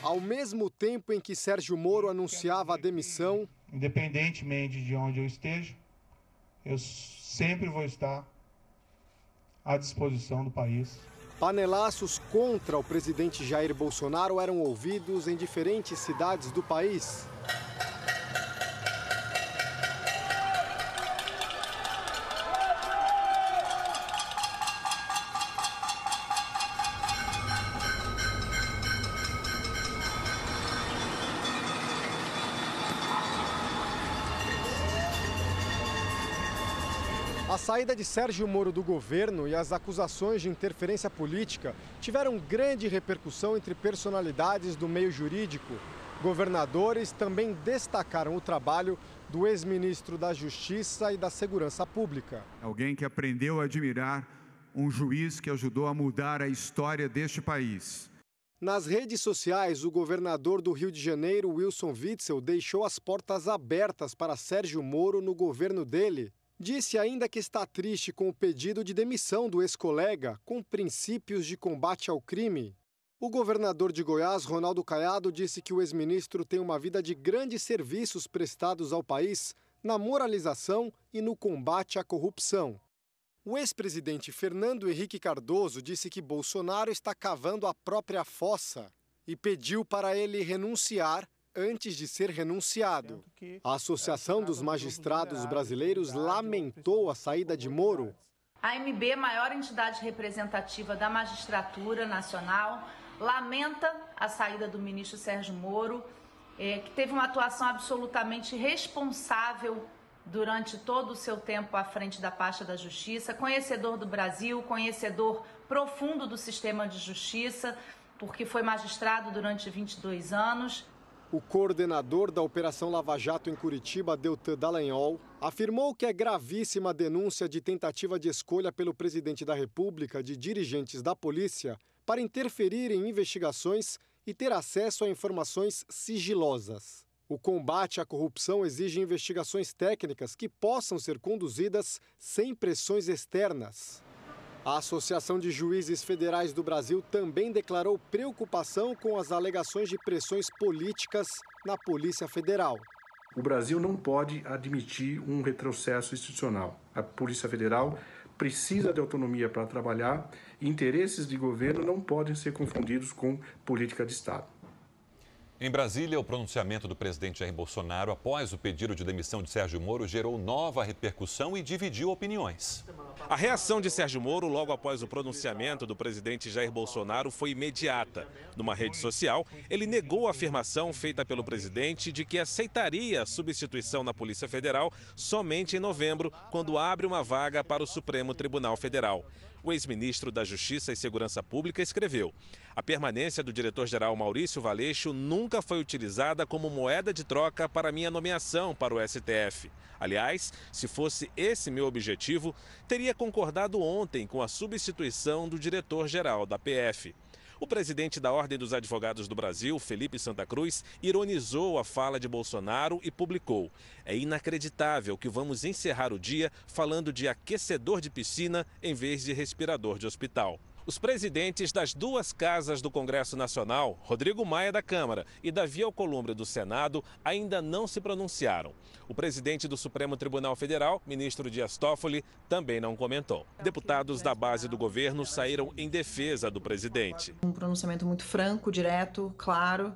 Ao mesmo tempo em que Sérgio Moro anunciava a demissão, independentemente de onde eu esteja, eu sempre vou estar à disposição do país. Panelaços contra o presidente Jair Bolsonaro eram ouvidos em diferentes cidades do país. Saída de Sérgio Moro do governo e as acusações de interferência política tiveram grande repercussão entre personalidades do meio jurídico. Governadores também destacaram o trabalho do ex-ministro da Justiça e da Segurança Pública. Alguém que aprendeu a admirar um juiz que ajudou a mudar a história deste país. Nas redes sociais, o governador do Rio de Janeiro, Wilson Witzel, deixou as portas abertas para Sérgio Moro no governo dele. Disse ainda que está triste com o pedido de demissão do ex-colega com princípios de combate ao crime. O governador de Goiás, Ronaldo Caiado, disse que o ex-ministro tem uma vida de grandes serviços prestados ao país na moralização e no combate à corrupção. O ex-presidente Fernando Henrique Cardoso disse que Bolsonaro está cavando a própria fossa e pediu para ele renunciar antes de ser renunciado. A Associação dos Magistrados Brasileiros lamentou a saída de Moro. A MB, maior entidade representativa da magistratura nacional, lamenta a saída do ministro Sérgio Moro, eh, que teve uma atuação absolutamente responsável durante todo o seu tempo à frente da pasta da Justiça, conhecedor do Brasil, conhecedor profundo do sistema de justiça, porque foi magistrado durante 22 anos. O coordenador da Operação Lava Jato em Curitiba, Deltan Dallagnol, afirmou que é gravíssima a denúncia de tentativa de escolha pelo presidente da República de dirigentes da polícia para interferir em investigações e ter acesso a informações sigilosas. O combate à corrupção exige investigações técnicas que possam ser conduzidas sem pressões externas. A Associação de Juízes Federais do Brasil também declarou preocupação com as alegações de pressões políticas na Polícia Federal. O Brasil não pode admitir um retrocesso institucional. A Polícia Federal precisa de autonomia para trabalhar e interesses de governo não podem ser confundidos com política de Estado. Em Brasília, o pronunciamento do presidente Jair Bolsonaro após o pedido de demissão de Sérgio Moro gerou nova repercussão e dividiu opiniões. A reação de Sérgio Moro logo após o pronunciamento do presidente Jair Bolsonaro foi imediata. Numa rede social, ele negou a afirmação feita pelo presidente de que aceitaria a substituição na Polícia Federal somente em novembro, quando abre uma vaga para o Supremo Tribunal Federal. O ex-ministro da Justiça e Segurança Pública escreveu: A permanência do diretor-geral Maurício Valeixo nunca foi utilizada como moeda de troca para minha nomeação para o STF. Aliás, se fosse esse meu objetivo, teria concordado ontem com a substituição do diretor-geral da PF. O presidente da Ordem dos Advogados do Brasil, Felipe Santa Cruz, ironizou a fala de Bolsonaro e publicou: É inacreditável que vamos encerrar o dia falando de aquecedor de piscina em vez de respirador de hospital. Os presidentes das duas casas do Congresso Nacional, Rodrigo Maia da Câmara e Davi Alcolumbre do Senado, ainda não se pronunciaram. O presidente do Supremo Tribunal Federal, ministro Dias Toffoli, também não comentou. Deputados da base do governo saíram em defesa do presidente. Um pronunciamento muito franco, direto, claro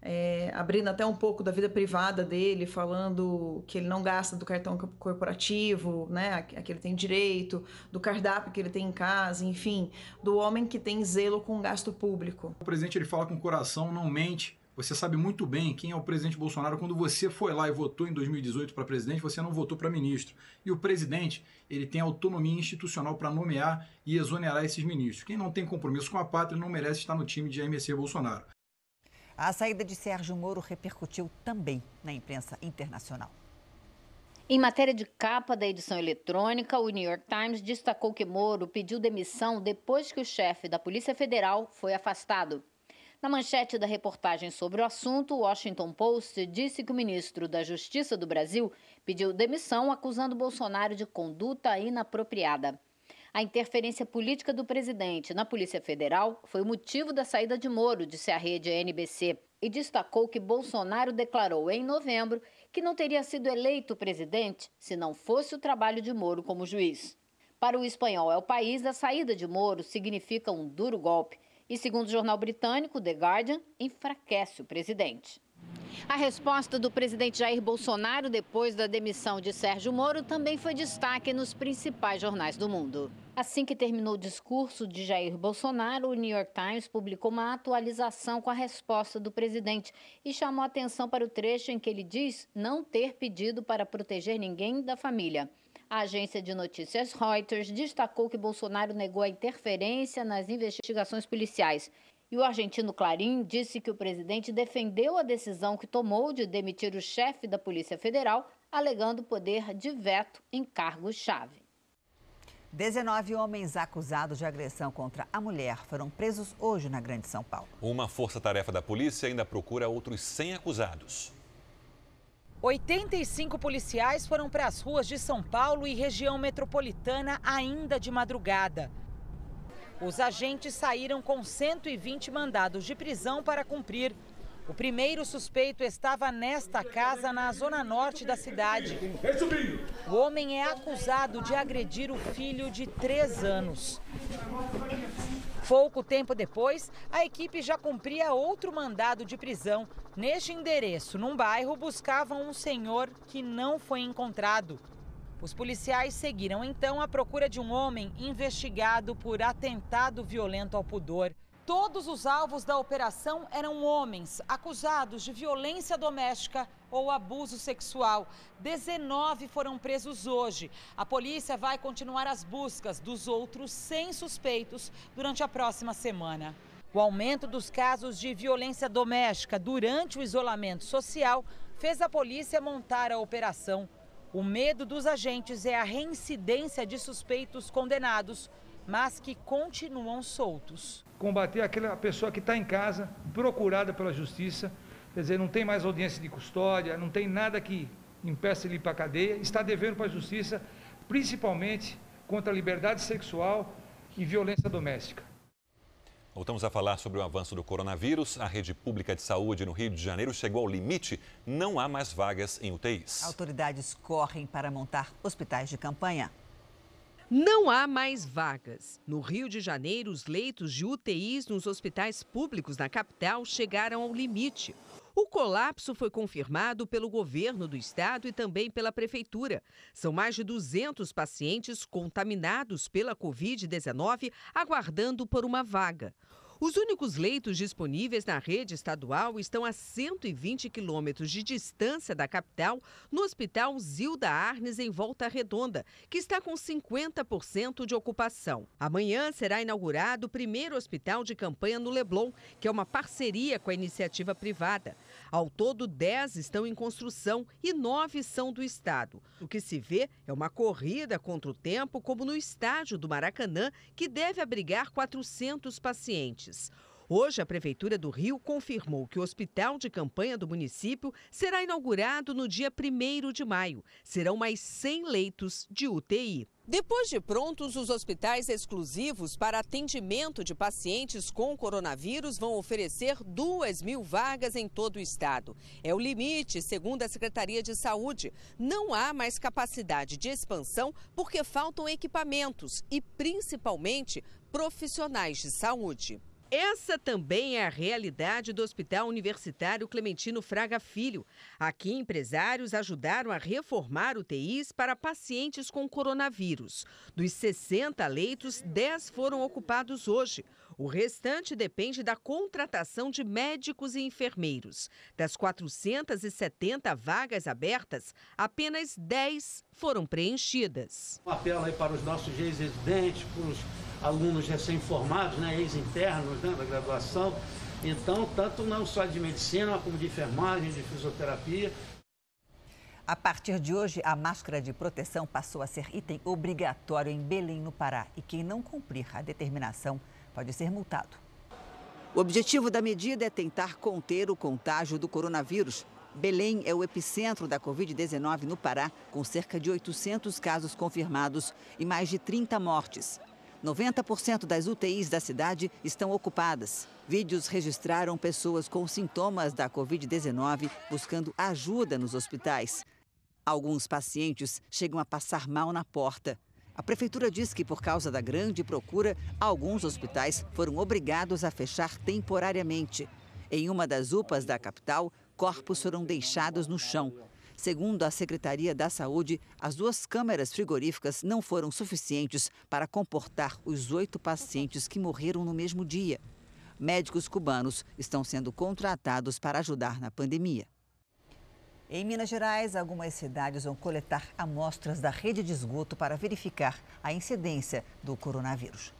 é, abrindo até um pouco da vida privada dele, falando que ele não gasta do cartão corporativo, né, a, que ele tem direito, do cardápio que ele tem em casa, enfim, do homem que tem zelo com o gasto público. O presidente ele fala com o coração, não mente. Você sabe muito bem quem é o presidente Bolsonaro. Quando você foi lá e votou em 2018 para presidente, você não votou para ministro. E o presidente, ele tem autonomia institucional para nomear e exonerar esses ministros. Quem não tem compromisso com a pátria não merece estar no time de AMC Bolsonaro. A saída de Sérgio Moro repercutiu também na imprensa internacional. Em matéria de capa da edição eletrônica, o New York Times destacou que Moro pediu demissão depois que o chefe da Polícia Federal foi afastado. Na manchete da reportagem sobre o assunto, o Washington Post disse que o ministro da Justiça do Brasil pediu demissão acusando Bolsonaro de conduta inapropriada. A interferência política do presidente na Polícia Federal foi o motivo da saída de Moro, disse a rede NBC, e destacou que Bolsonaro declarou em novembro que não teria sido eleito presidente se não fosse o trabalho de Moro como juiz. Para o espanhol É o País, a saída de Moro significa um duro golpe e, segundo o jornal britânico The Guardian, enfraquece o presidente. A resposta do presidente Jair Bolsonaro depois da demissão de Sérgio Moro também foi destaque nos principais jornais do mundo. Assim que terminou o discurso de Jair Bolsonaro, o New York Times publicou uma atualização com a resposta do presidente e chamou atenção para o trecho em que ele diz não ter pedido para proteger ninguém da família. A agência de notícias Reuters destacou que Bolsonaro negou a interferência nas investigações policiais e o argentino Clarim disse que o presidente defendeu a decisão que tomou de demitir o chefe da Polícia Federal, alegando poder de veto em cargos-chave. 19 homens acusados de agressão contra a mulher foram presos hoje na Grande São Paulo. Uma força-tarefa da polícia ainda procura outros 100 acusados. 85 policiais foram para as ruas de São Paulo e região metropolitana ainda de madrugada. Os agentes saíram com 120 mandados de prisão para cumprir. O primeiro suspeito estava nesta casa na zona norte da cidade. O homem é acusado de agredir o filho de três anos. Pouco tempo depois, a equipe já cumpria outro mandado de prisão. Neste endereço, num bairro, buscavam um senhor que não foi encontrado. Os policiais seguiram então à procura de um homem investigado por atentado violento ao pudor. Todos os alvos da operação eram homens acusados de violência doméstica ou abuso sexual. 19 foram presos hoje. A polícia vai continuar as buscas dos outros 100 suspeitos durante a próxima semana. O aumento dos casos de violência doméstica durante o isolamento social fez a polícia montar a operação. O medo dos agentes é a reincidência de suspeitos condenados, mas que continuam soltos combater aquela pessoa que está em casa, procurada pela justiça, quer dizer, não tem mais audiência de custódia, não tem nada que impeça ele ir para a cadeia, está devendo para a justiça, principalmente contra a liberdade sexual e violência doméstica. Voltamos a falar sobre o avanço do coronavírus. A rede pública de saúde no Rio de Janeiro chegou ao limite. Não há mais vagas em UTIs. Autoridades correm para montar hospitais de campanha. Não há mais vagas. No Rio de Janeiro, os leitos de UTIs nos hospitais públicos na capital chegaram ao limite. O colapso foi confirmado pelo governo do estado e também pela prefeitura. São mais de 200 pacientes contaminados pela Covid-19 aguardando por uma vaga. Os únicos leitos disponíveis na rede estadual estão a 120 quilômetros de distância da capital, no Hospital Zilda Arnes, em Volta Redonda, que está com 50% de ocupação. Amanhã será inaugurado o primeiro hospital de campanha no Leblon, que é uma parceria com a iniciativa privada. Ao todo, 10 estão em construção e 9 são do Estado. O que se vê é uma corrida contra o tempo, como no estádio do Maracanã, que deve abrigar 400 pacientes. Hoje, a Prefeitura do Rio confirmou que o hospital de campanha do município será inaugurado no dia 1 de maio. Serão mais 100 leitos de UTI. Depois de prontos, os hospitais exclusivos para atendimento de pacientes com coronavírus vão oferecer 2 mil vagas em todo o estado. É o limite, segundo a Secretaria de Saúde. Não há mais capacidade de expansão porque faltam equipamentos e, principalmente, profissionais de saúde. Essa também é a realidade do Hospital Universitário Clementino Fraga Filho. Aqui, empresários ajudaram a reformar UTIs para pacientes com coronavírus. Dos 60 leitos, 10 foram ocupados hoje. O restante depende da contratação de médicos e enfermeiros. Das 470 vagas abertas, apenas 10 foram preenchidas. Um apelo aí para os nossos ex-residentes, para os alunos recém-formados, né, ex-internos né, da graduação. Então, tanto não só de medicina, como de enfermagem, de fisioterapia. A partir de hoje, a máscara de proteção passou a ser item obrigatório em Belém, no Pará. E quem não cumprir a determinação pode ser multado. O objetivo da medida é tentar conter o contágio do coronavírus. Belém é o epicentro da Covid-19 no Pará, com cerca de 800 casos confirmados e mais de 30 mortes. 90% das UTIs da cidade estão ocupadas. Vídeos registraram pessoas com sintomas da Covid-19 buscando ajuda nos hospitais. Alguns pacientes chegam a passar mal na porta. A prefeitura diz que, por causa da grande procura, alguns hospitais foram obrigados a fechar temporariamente. Em uma das UPAs da capital, corpos foram deixados no chão. Segundo a Secretaria da Saúde, as duas câmeras frigoríficas não foram suficientes para comportar os oito pacientes que morreram no mesmo dia. Médicos cubanos estão sendo contratados para ajudar na pandemia. Em Minas Gerais, algumas cidades vão coletar amostras da rede de esgoto para verificar a incidência do coronavírus.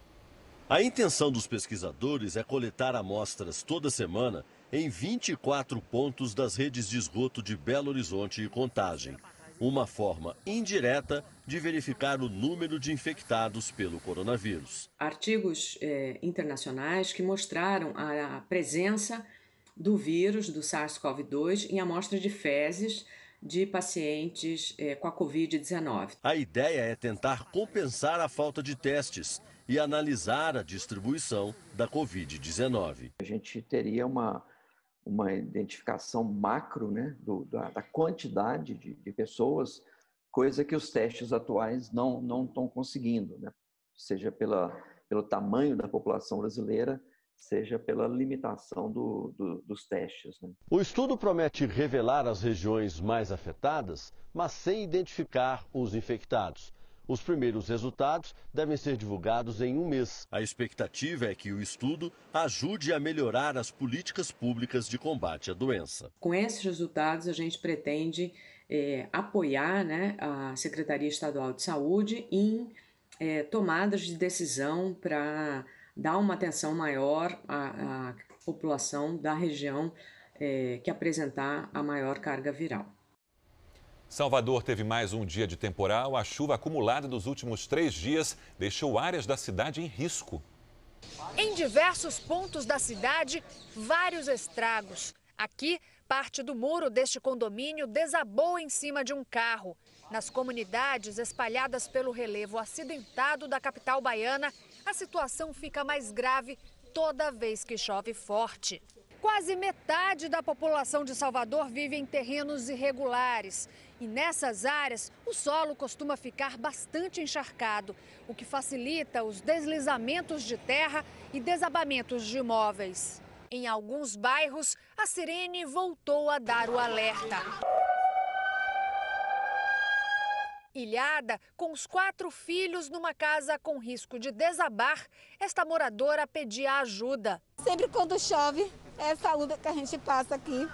A intenção dos pesquisadores é coletar amostras toda semana em 24 pontos das redes de esgoto de Belo Horizonte e Contagem. Uma forma indireta de verificar o número de infectados pelo coronavírus. Artigos é, internacionais que mostraram a presença do vírus, do SARS-CoV-2, em amostras de fezes de pacientes é, com a Covid-19. A ideia é tentar compensar a falta de testes e analisar a distribuição da Covid-19. A gente teria uma uma identificação macro né, do, da, da, quantidade de, de, pessoas, coisa que os testes atuais não não estão conseguindo, né? seja pela pelo tamanho da população brasileira, seja pela limitação do, do, dos testes. Né? O estudo promete revelar as regiões mais afetadas, mas sem identificar os infectados. Os primeiros resultados devem ser divulgados em um mês. A expectativa é que o estudo ajude a melhorar as políticas públicas de combate à doença. Com esses resultados, a gente pretende é, apoiar né, a Secretaria Estadual de Saúde em é, tomadas de decisão para dar uma atenção maior à, à população da região é, que apresentar a maior carga viral. Salvador teve mais um dia de temporal. A chuva acumulada dos últimos três dias deixou áreas da cidade em risco. Em diversos pontos da cidade, vários estragos. Aqui, parte do muro deste condomínio desabou em cima de um carro. Nas comunidades espalhadas pelo relevo acidentado da capital baiana, a situação fica mais grave toda vez que chove forte. Quase metade da população de Salvador vive em terrenos irregulares. E nessas áreas, o solo costuma ficar bastante encharcado, o que facilita os deslizamentos de terra e desabamentos de imóveis. Em alguns bairros, a sirene voltou a dar o alerta. Ilhada, com os quatro filhos numa casa com risco de desabar, esta moradora pedia ajuda. Sempre quando chove, é essa luta que a gente passa aqui.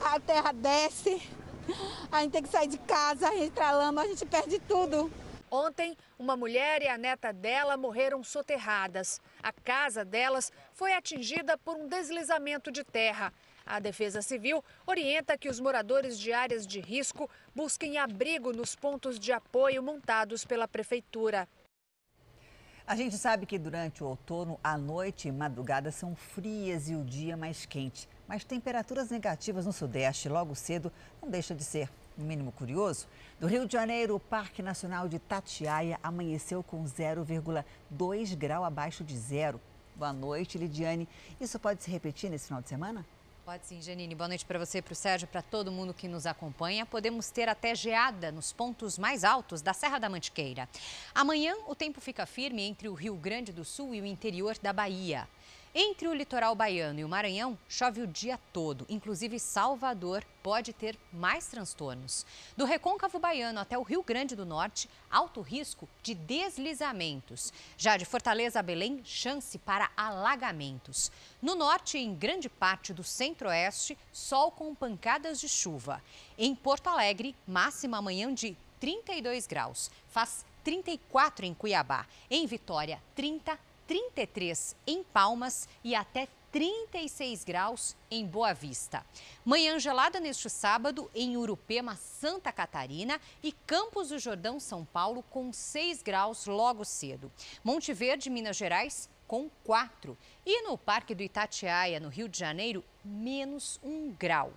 A terra desce, a gente tem que sair de casa, entra lama, a gente perde tudo. Ontem, uma mulher e a neta dela morreram soterradas. A casa delas foi atingida por um deslizamento de terra. A Defesa Civil orienta que os moradores de áreas de risco busquem abrigo nos pontos de apoio montados pela Prefeitura. A gente sabe que durante o outono, a noite e madrugada são frias e o dia mais quente. Mas temperaturas negativas no Sudeste logo cedo não deixa de ser, no mínimo, curioso. Do Rio de Janeiro, o Parque Nacional de Tatiaia amanheceu com 0,2 grau abaixo de zero. Boa noite, Lidiane. Isso pode se repetir nesse final de semana? Pode sim, Janine. Boa noite para você, para o Sérgio, para todo mundo que nos acompanha. Podemos ter até geada nos pontos mais altos da Serra da Mantiqueira. Amanhã, o tempo fica firme entre o Rio Grande do Sul e o interior da Bahia. Entre o litoral baiano e o Maranhão, chove o dia todo. Inclusive, Salvador pode ter mais transtornos. Do recôncavo baiano até o Rio Grande do Norte, alto risco de deslizamentos. Já de Fortaleza a Belém, chance para alagamentos. No norte e em grande parte do centro-oeste, sol com pancadas de chuva. Em Porto Alegre, máxima amanhã de 32 graus. Faz 34 em Cuiabá. Em Vitória, 30 33 em Palmas e até 36 graus em Boa Vista. Manhã gelada neste sábado em Urupema, Santa Catarina e Campos do Jordão, São Paulo, com 6 graus logo cedo. Monte Verde, Minas Gerais, com 4. E no Parque do Itatiaia, no Rio de Janeiro, menos 1 grau.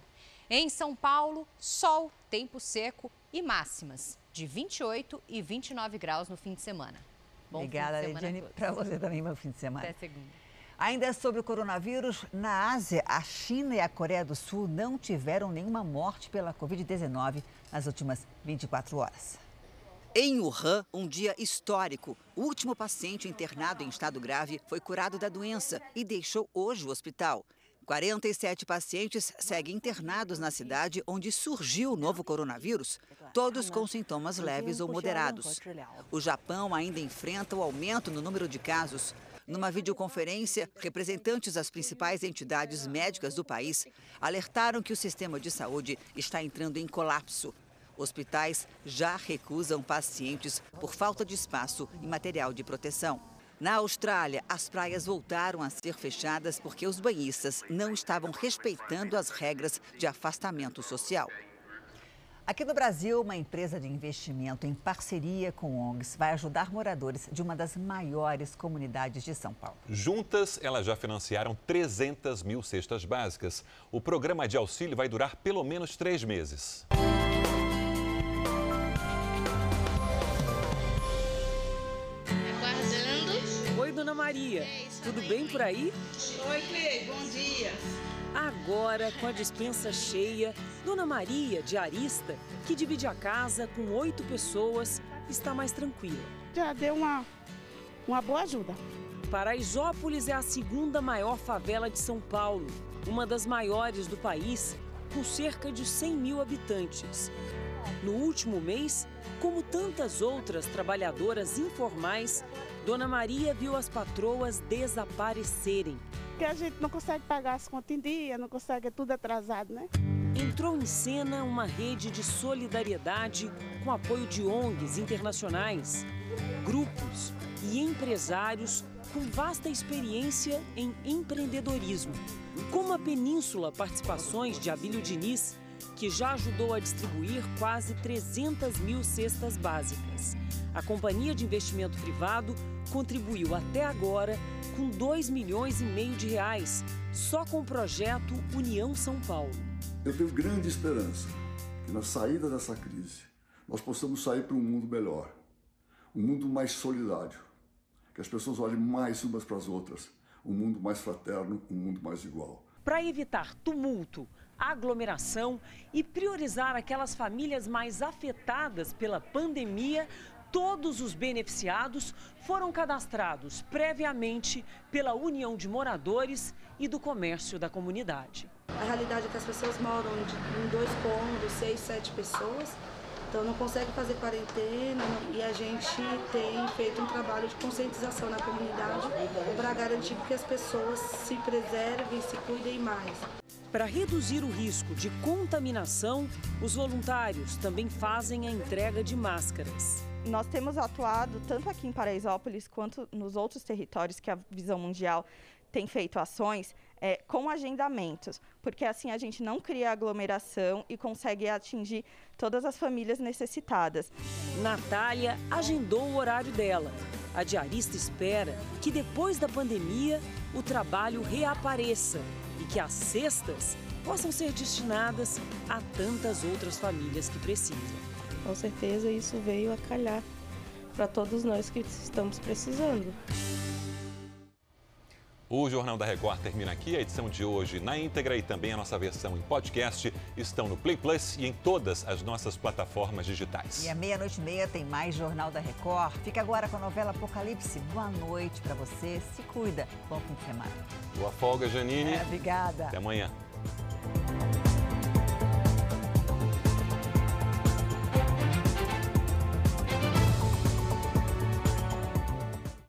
Em São Paulo, sol, tempo seco e máximas de 28 e 29 graus no fim de semana. Bom Obrigada, Lidiane. Para você também, bom fim de semana. Até segunda. Ainda sobre o coronavírus, na Ásia, a China e a Coreia do Sul não tiveram nenhuma morte pela Covid-19 nas últimas 24 horas. Em Wuhan, um dia histórico. O último paciente internado em estado grave foi curado da doença e deixou hoje o hospital. 47 pacientes seguem internados na cidade onde surgiu o novo coronavírus, todos com sintomas leves ou moderados. O Japão ainda enfrenta o aumento no número de casos. Numa videoconferência, representantes das principais entidades médicas do país alertaram que o sistema de saúde está entrando em colapso. Hospitais já recusam pacientes por falta de espaço e material de proteção. Na Austrália, as praias voltaram a ser fechadas porque os banhistas não estavam respeitando as regras de afastamento social. Aqui no Brasil, uma empresa de investimento em parceria com ONGs vai ajudar moradores de uma das maiores comunidades de São Paulo. Juntas, elas já financiaram 300 mil cestas básicas. O programa de auxílio vai durar pelo menos três meses. Tudo bem por aí? Oi, Clei. Bom dia. Agora, com a dispensa cheia, Dona Maria, diarista, que divide a casa com oito pessoas, está mais tranquila. Já deu uma, uma boa ajuda. Paraisópolis é a segunda maior favela de São Paulo, uma das maiores do país, com cerca de 100 mil habitantes. No último mês, como tantas outras trabalhadoras informais, Dona Maria viu as patroas desaparecerem. Que a gente não consegue pagar as contas em dia, não consegue, é tudo atrasado, né? Entrou em cena uma rede de solidariedade com apoio de ONGs internacionais, grupos e empresários com vasta experiência em empreendedorismo, como a Península Participações de Abílio Diniz, que já ajudou a distribuir quase 300 mil cestas básicas. A Companhia de Investimento Privado contribuiu até agora com 2 milhões e meio de reais, só com o projeto União São Paulo. Eu tenho grande esperança que na saída dessa crise nós possamos sair para um mundo melhor, um mundo mais solidário, que as pessoas olhem mais umas para as outras, um mundo mais fraterno, um mundo mais igual. Para evitar tumulto, aglomeração e priorizar aquelas famílias mais afetadas pela pandemia, todos os beneficiados foram cadastrados previamente pela União de Moradores e do Comércio da Comunidade. A realidade é que as pessoas moram em dois cômodos, seis, sete pessoas, então não consegue fazer quarentena e a gente tem feito um trabalho de conscientização na comunidade para garantir que as pessoas se preservem, se cuidem mais. Para reduzir o risco de contaminação, os voluntários também fazem a entrega de máscaras. Nós temos atuado tanto aqui em Paraisópolis quanto nos outros territórios que a Visão Mundial tem feito ações é, com agendamentos, porque assim a gente não cria aglomeração e consegue atingir todas as famílias necessitadas. Natália agendou o horário dela. A diarista espera que depois da pandemia o trabalho reapareça e que as cestas possam ser destinadas a tantas outras famílias que precisam. Com certeza isso veio a calhar para todos nós que estamos precisando. O Jornal da Record termina aqui. A edição de hoje na íntegra e também a nossa versão em podcast estão no Play Plus e em todas as nossas plataformas digitais. E à meia-noite e meia tem mais Jornal da Record. Fica agora com a novela Apocalipse. Boa noite para você. Se cuida. Bom fim de semana. Boa folga, Janine. É, obrigada. Até amanhã.